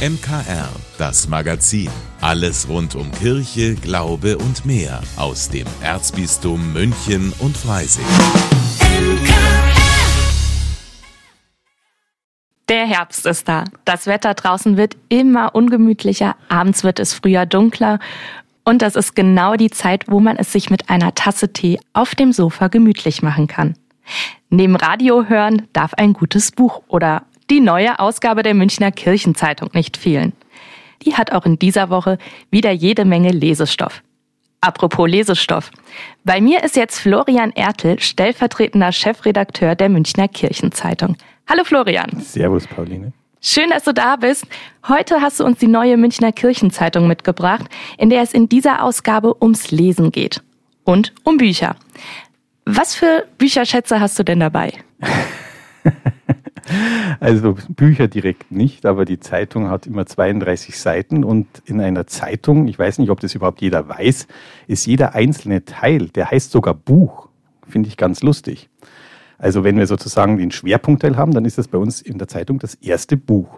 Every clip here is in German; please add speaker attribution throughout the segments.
Speaker 1: MKR, das Magazin. Alles rund um Kirche, Glaube und mehr aus dem Erzbistum München und Freising.
Speaker 2: Der Herbst ist da. Das Wetter draußen wird immer ungemütlicher, abends wird es früher dunkler und das ist genau die Zeit, wo man es sich mit einer Tasse Tee auf dem Sofa gemütlich machen kann. Neben Radio hören darf ein gutes Buch oder die neue Ausgabe der Münchner Kirchenzeitung nicht fehlen. Die hat auch in dieser Woche wieder jede Menge Lesestoff. Apropos Lesestoff. Bei mir ist jetzt Florian Ertel, stellvertretender Chefredakteur der Münchner Kirchenzeitung. Hallo Florian.
Speaker 3: Servus Pauline.
Speaker 2: Schön, dass du da bist. Heute hast du uns die neue Münchner Kirchenzeitung mitgebracht, in der es in dieser Ausgabe ums Lesen geht. Und um Bücher. Was für Bücherschätze hast du denn dabei?
Speaker 3: Also Bücher direkt nicht, aber die Zeitung hat immer 32 Seiten und in einer Zeitung, ich weiß nicht, ob das überhaupt jeder weiß, ist jeder einzelne Teil, der heißt sogar Buch. Finde ich ganz lustig. Also wenn wir sozusagen den Schwerpunktteil haben, dann ist das bei uns in der Zeitung das erste Buch.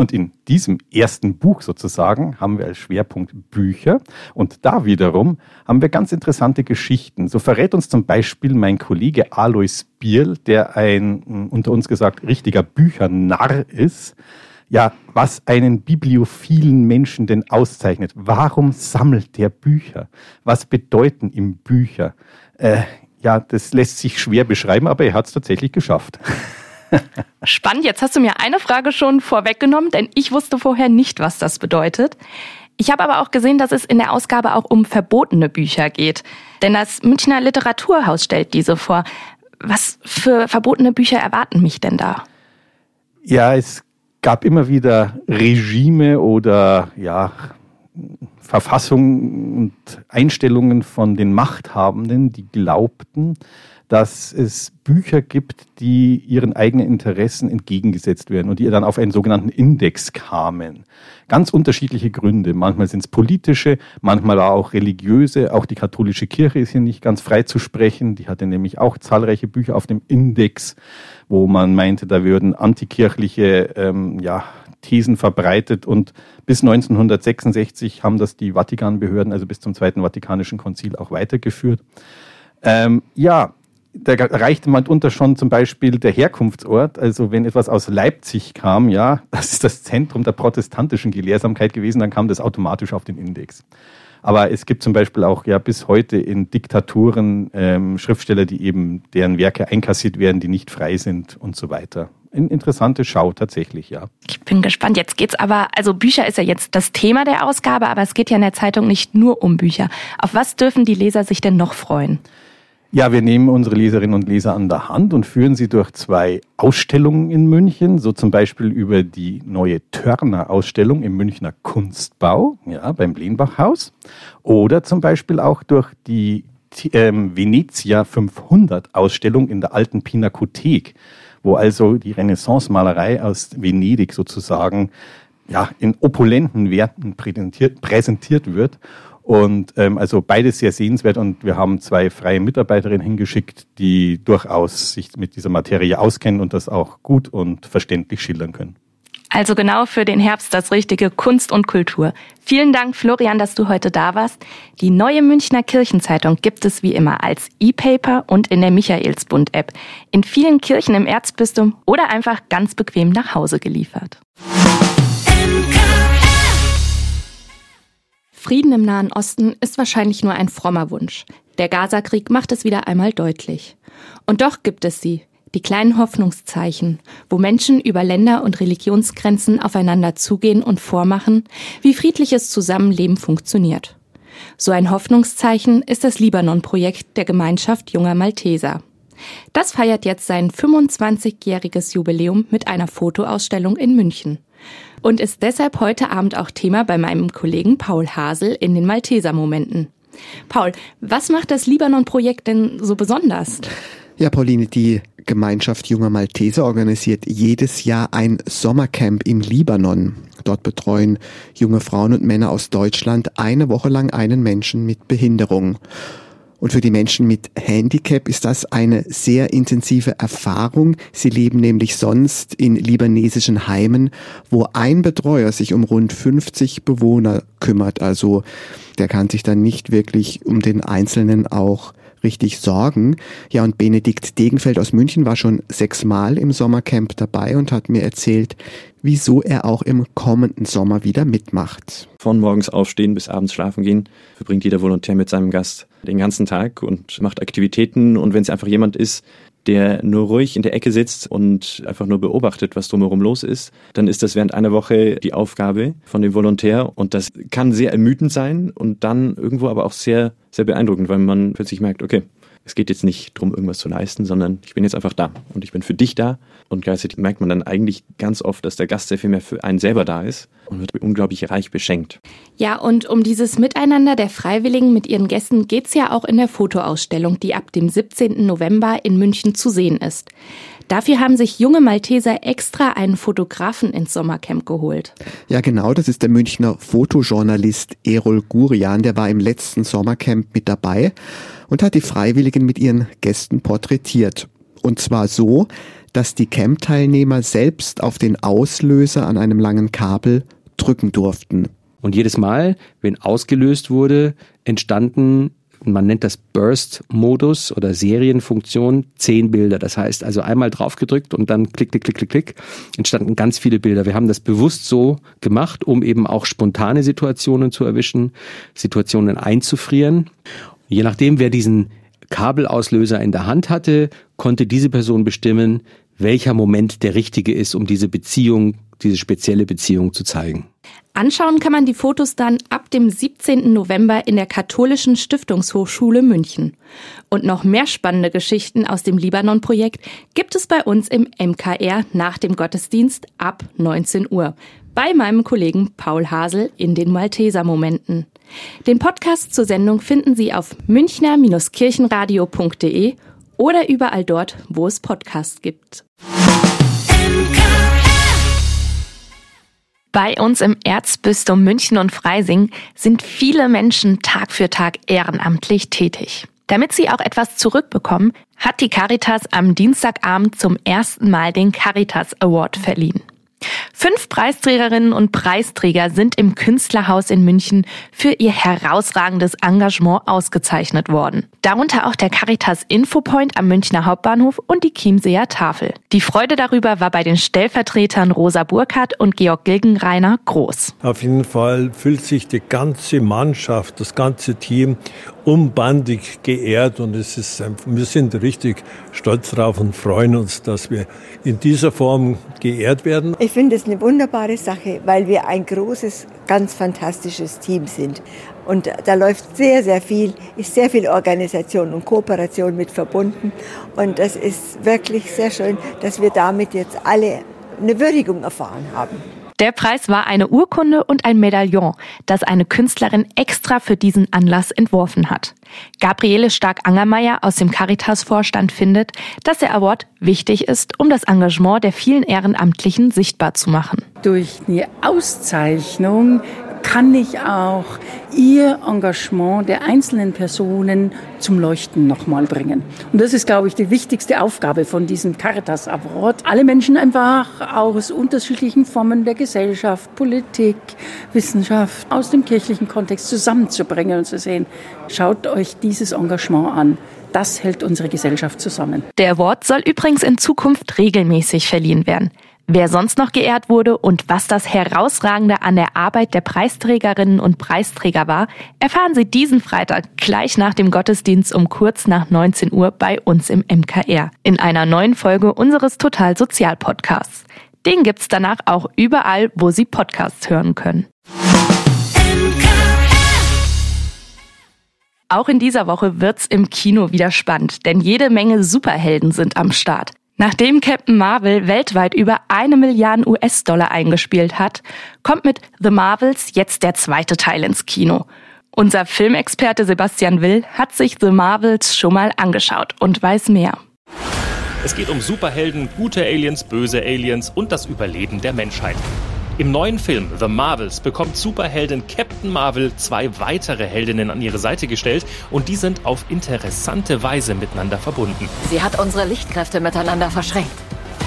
Speaker 3: Und in diesem ersten Buch sozusagen haben wir als Schwerpunkt Bücher. Und da wiederum haben wir ganz interessante Geschichten. So verrät uns zum Beispiel mein Kollege Alois Bierl, der ein, hm, unter uns gesagt, richtiger Büchernarr ist. Ja, was einen bibliophilen Menschen denn auszeichnet. Warum sammelt der Bücher? Was bedeuten ihm Bücher? Äh, ja, das lässt sich schwer beschreiben, aber er hat es tatsächlich geschafft.
Speaker 2: Spannend, jetzt hast du mir eine Frage schon vorweggenommen, denn ich wusste vorher nicht, was das bedeutet. Ich habe aber auch gesehen, dass es in der Ausgabe auch um verbotene Bücher geht. Denn das Münchner Literaturhaus stellt diese vor. Was für verbotene Bücher erwarten mich denn da?
Speaker 3: Ja, es gab immer wieder Regime oder ja, Verfassungen und Einstellungen von den Machthabenden, die glaubten, dass es Bücher gibt, die ihren eigenen Interessen entgegengesetzt werden und die dann auf einen sogenannten Index kamen. Ganz unterschiedliche Gründe. Manchmal sind es politische, manchmal auch religiöse. Auch die katholische Kirche ist hier nicht ganz frei zu sprechen. Die hatte nämlich auch zahlreiche Bücher auf dem Index, wo man meinte, da würden antikirchliche ähm, ja, Thesen verbreitet und bis 1966 haben das die Vatikanbehörden, also bis zum Zweiten Vatikanischen Konzil, auch weitergeführt. Ähm, ja, da reichte man unter schon zum Beispiel der Herkunftsort. Also wenn etwas aus Leipzig kam, ja, das ist das Zentrum der protestantischen Gelehrsamkeit gewesen, dann kam das automatisch auf den Index. Aber es gibt zum Beispiel auch ja bis heute in Diktaturen ähm, Schriftsteller, die eben deren Werke einkassiert werden, die nicht frei sind und so weiter. Eine interessante Schau tatsächlich, ja.
Speaker 2: Ich bin gespannt. Jetzt geht's aber, also Bücher ist ja jetzt das Thema der Ausgabe, aber es geht ja in der Zeitung nicht nur um Bücher. Auf was dürfen die Leser sich denn noch freuen?
Speaker 3: Ja, wir nehmen unsere Leserinnen und Leser an der Hand und führen sie durch zwei Ausstellungen in München, so zum Beispiel über die neue Törner-Ausstellung im Münchner Kunstbau, ja, beim Lehnbachhaus, oder zum Beispiel auch durch die ähm, Venezia 500 Ausstellung in der alten Pinakothek, wo also die Renaissance-Malerei aus Venedig sozusagen ja, in opulenten Werten präsentiert, präsentiert wird und ähm, also beides sehr sehenswert und wir haben zwei freie Mitarbeiterinnen hingeschickt, die durchaus sich mit dieser Materie auskennen und das auch gut und verständlich schildern können.
Speaker 2: Also genau für den Herbst das richtige Kunst und Kultur. Vielen Dank, Florian, dass du heute da warst. Die neue Münchner Kirchenzeitung gibt es wie immer als E-Paper und in der Michaelsbund-App. In vielen Kirchen im Erzbistum oder einfach ganz bequem nach Hause geliefert. Frieden im Nahen Osten ist wahrscheinlich nur ein frommer Wunsch. Der Gazakrieg macht es wieder einmal deutlich. Und doch gibt es sie, die kleinen Hoffnungszeichen, wo Menschen über Länder und Religionsgrenzen aufeinander zugehen und vormachen, wie friedliches Zusammenleben funktioniert. So ein Hoffnungszeichen ist das Libanon-Projekt der Gemeinschaft junger Malteser. Das feiert jetzt sein 25-jähriges Jubiläum mit einer Fotoausstellung in München und ist deshalb heute Abend auch Thema bei meinem Kollegen Paul Hasel in den Malteser Momenten. Paul, was macht das Libanon-Projekt denn so besonders?
Speaker 4: Ja, Pauline, die Gemeinschaft junger Malteser organisiert jedes Jahr ein Sommercamp im Libanon. Dort betreuen junge Frauen und Männer aus Deutschland eine Woche lang einen Menschen mit Behinderung. Und für die Menschen mit Handicap ist das eine sehr intensive Erfahrung. Sie leben nämlich sonst in libanesischen Heimen, wo ein Betreuer sich um rund 50 Bewohner kümmert. Also der kann sich dann nicht wirklich um den Einzelnen auch richtig sorgen. Ja, und Benedikt Degenfeld aus München war schon sechsmal im Sommercamp dabei und hat mir erzählt, wieso er auch im kommenden Sommer wieder mitmacht.
Speaker 5: Von morgens aufstehen bis abends schlafen gehen, verbringt jeder Volontär mit seinem Gast den ganzen Tag und macht Aktivitäten. Und wenn es einfach jemand ist, der nur ruhig in der Ecke sitzt und einfach nur beobachtet, was drumherum los ist, dann ist das während einer Woche die Aufgabe von dem Volontär und das kann sehr ermüdend sein und dann irgendwo aber auch sehr, sehr beeindruckend, weil man plötzlich merkt, okay, es geht jetzt nicht darum, irgendwas zu leisten, sondern ich bin jetzt einfach da und ich bin für dich da. Und gleichzeitig merkt man dann eigentlich ganz oft, dass der Gast sehr viel mehr für einen selber da ist und wird unglaublich reich beschenkt.
Speaker 2: Ja, und um dieses Miteinander der Freiwilligen mit ihren Gästen geht es ja auch in der Fotoausstellung, die ab dem 17. November in München zu sehen ist. Dafür haben sich junge Malteser extra einen Fotografen ins Sommercamp geholt.
Speaker 4: Ja, genau, das ist der Münchner Fotojournalist Erol Gurian, der war im letzten Sommercamp mit dabei und hat die Freiwilligen mit ihren Gästen porträtiert. Und zwar so, dass die Camp-Teilnehmer selbst auf den Auslöser an einem langen Kabel drücken durften.
Speaker 6: Und jedes Mal, wenn ausgelöst wurde, entstanden, man nennt das Burst-Modus oder Serienfunktion, zehn Bilder. Das heißt also einmal draufgedrückt und dann klick, klick, klick, klick, klick, entstanden ganz viele Bilder. Wir haben das bewusst so gemacht, um eben auch spontane Situationen zu erwischen, Situationen einzufrieren. Je nachdem, wer diesen Kabelauslöser in der Hand hatte, konnte diese Person bestimmen, welcher Moment der richtige ist, um diese Beziehung, diese spezielle Beziehung zu zeigen.
Speaker 2: Anschauen kann man die Fotos dann ab dem 17. November in der Katholischen Stiftungshochschule München. Und noch mehr spannende Geschichten aus dem Libanon-Projekt gibt es bei uns im MKR nach dem Gottesdienst ab 19 Uhr bei meinem Kollegen Paul Hasel in den Malteser-Momenten. Den Podcast zur Sendung finden Sie auf münchner-kirchenradio.de oder überall dort, wo es Podcasts gibt. Bei uns im Erzbistum München und Freising sind viele Menschen Tag für Tag ehrenamtlich tätig. Damit sie auch etwas zurückbekommen, hat die Caritas am Dienstagabend zum ersten Mal den Caritas Award verliehen. Fünf Preisträgerinnen und Preisträger sind im Künstlerhaus in München für ihr herausragendes Engagement ausgezeichnet worden. Darunter auch der Caritas Infopoint am Münchner Hauptbahnhof und die Chiemseer Tafel. Die Freude darüber war bei den Stellvertretern Rosa Burkhardt und Georg Gilgenreiner groß.
Speaker 7: Auf jeden Fall fühlt sich die ganze Mannschaft, das ganze Team umbandig geehrt und es ist, wir sind richtig stolz drauf und freuen uns, dass wir in dieser Form geehrt werden.
Speaker 8: Ich finde es eine wunderbare Sache, weil wir ein großes, ganz fantastisches Team sind. Und da läuft sehr, sehr viel, ist sehr viel Organisation und Kooperation mit verbunden. Und das ist wirklich sehr schön, dass wir damit jetzt alle eine Würdigung erfahren haben.
Speaker 2: Der Preis war eine Urkunde und ein Medaillon, das eine Künstlerin extra für diesen Anlass entworfen hat. Gabriele Stark-Angermeier aus dem Caritas-Vorstand findet, dass der Award wichtig ist, um das Engagement der vielen Ehrenamtlichen sichtbar zu machen.
Speaker 9: Durch eine Auszeichnung kann ich auch ihr Engagement der einzelnen Personen zum Leuchten nochmal bringen. Und das ist, glaube ich, die wichtigste Aufgabe von diesem Caritas Award. Alle Menschen einfach aus unterschiedlichen Formen der Gesellschaft, Politik, Wissenschaft, aus dem kirchlichen Kontext zusammenzubringen und zu sehen, schaut euch dieses Engagement an. Das hält unsere Gesellschaft zusammen.
Speaker 2: Der Award soll übrigens in Zukunft regelmäßig verliehen werden. Wer sonst noch geehrt wurde und was das Herausragende an der Arbeit der Preisträgerinnen und Preisträger war, erfahren Sie diesen Freitag gleich nach dem Gottesdienst um kurz nach 19 Uhr bei uns im MKR in einer neuen Folge unseres Total Sozial Podcasts. Den gibt's danach auch überall, wo Sie Podcasts hören können. Auch in dieser Woche wird's im Kino wieder spannend, denn jede Menge Superhelden sind am Start. Nachdem Captain Marvel weltweit über eine Milliarde US-Dollar eingespielt hat, kommt mit The Marvels jetzt der zweite Teil ins Kino. Unser Filmexperte Sebastian Will hat sich The Marvels schon mal angeschaut und weiß mehr.
Speaker 10: Es geht um Superhelden, gute Aliens, böse Aliens und das Überleben der Menschheit. Im neuen Film The Marvels bekommt Superheldin Captain Marvel zwei weitere Heldinnen an ihre Seite gestellt und die sind auf interessante Weise miteinander verbunden.
Speaker 11: Sie hat unsere Lichtkräfte miteinander verschränkt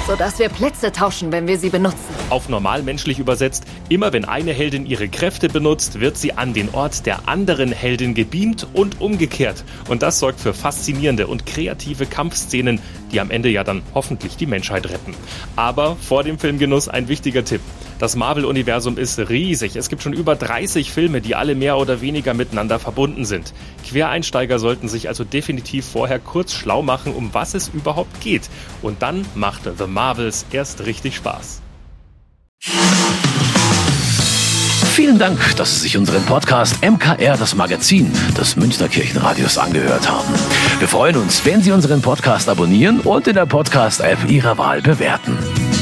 Speaker 11: sodass wir Plätze tauschen, wenn wir sie benutzen.
Speaker 10: Auf normalmenschlich übersetzt, immer wenn eine Heldin ihre Kräfte benutzt, wird sie an den Ort der anderen Heldin gebeamt und umgekehrt. Und das sorgt für faszinierende und kreative Kampfszenen, die am Ende ja dann hoffentlich die Menschheit retten. Aber vor dem Filmgenuss ein wichtiger Tipp. Das Marvel-Universum ist riesig. Es gibt schon über 30 Filme, die alle mehr oder weniger miteinander verbunden sind. Quereinsteiger sollten sich also definitiv vorher kurz schlau machen, um was es überhaupt geht. Und dann macht The Marvels erst richtig Spaß.
Speaker 12: Vielen Dank, dass Sie sich unseren Podcast MKR, das Magazin des Münchner Kirchenradios, angehört haben. Wir freuen uns, wenn Sie unseren Podcast abonnieren und in der Podcast-App Ihrer Wahl bewerten.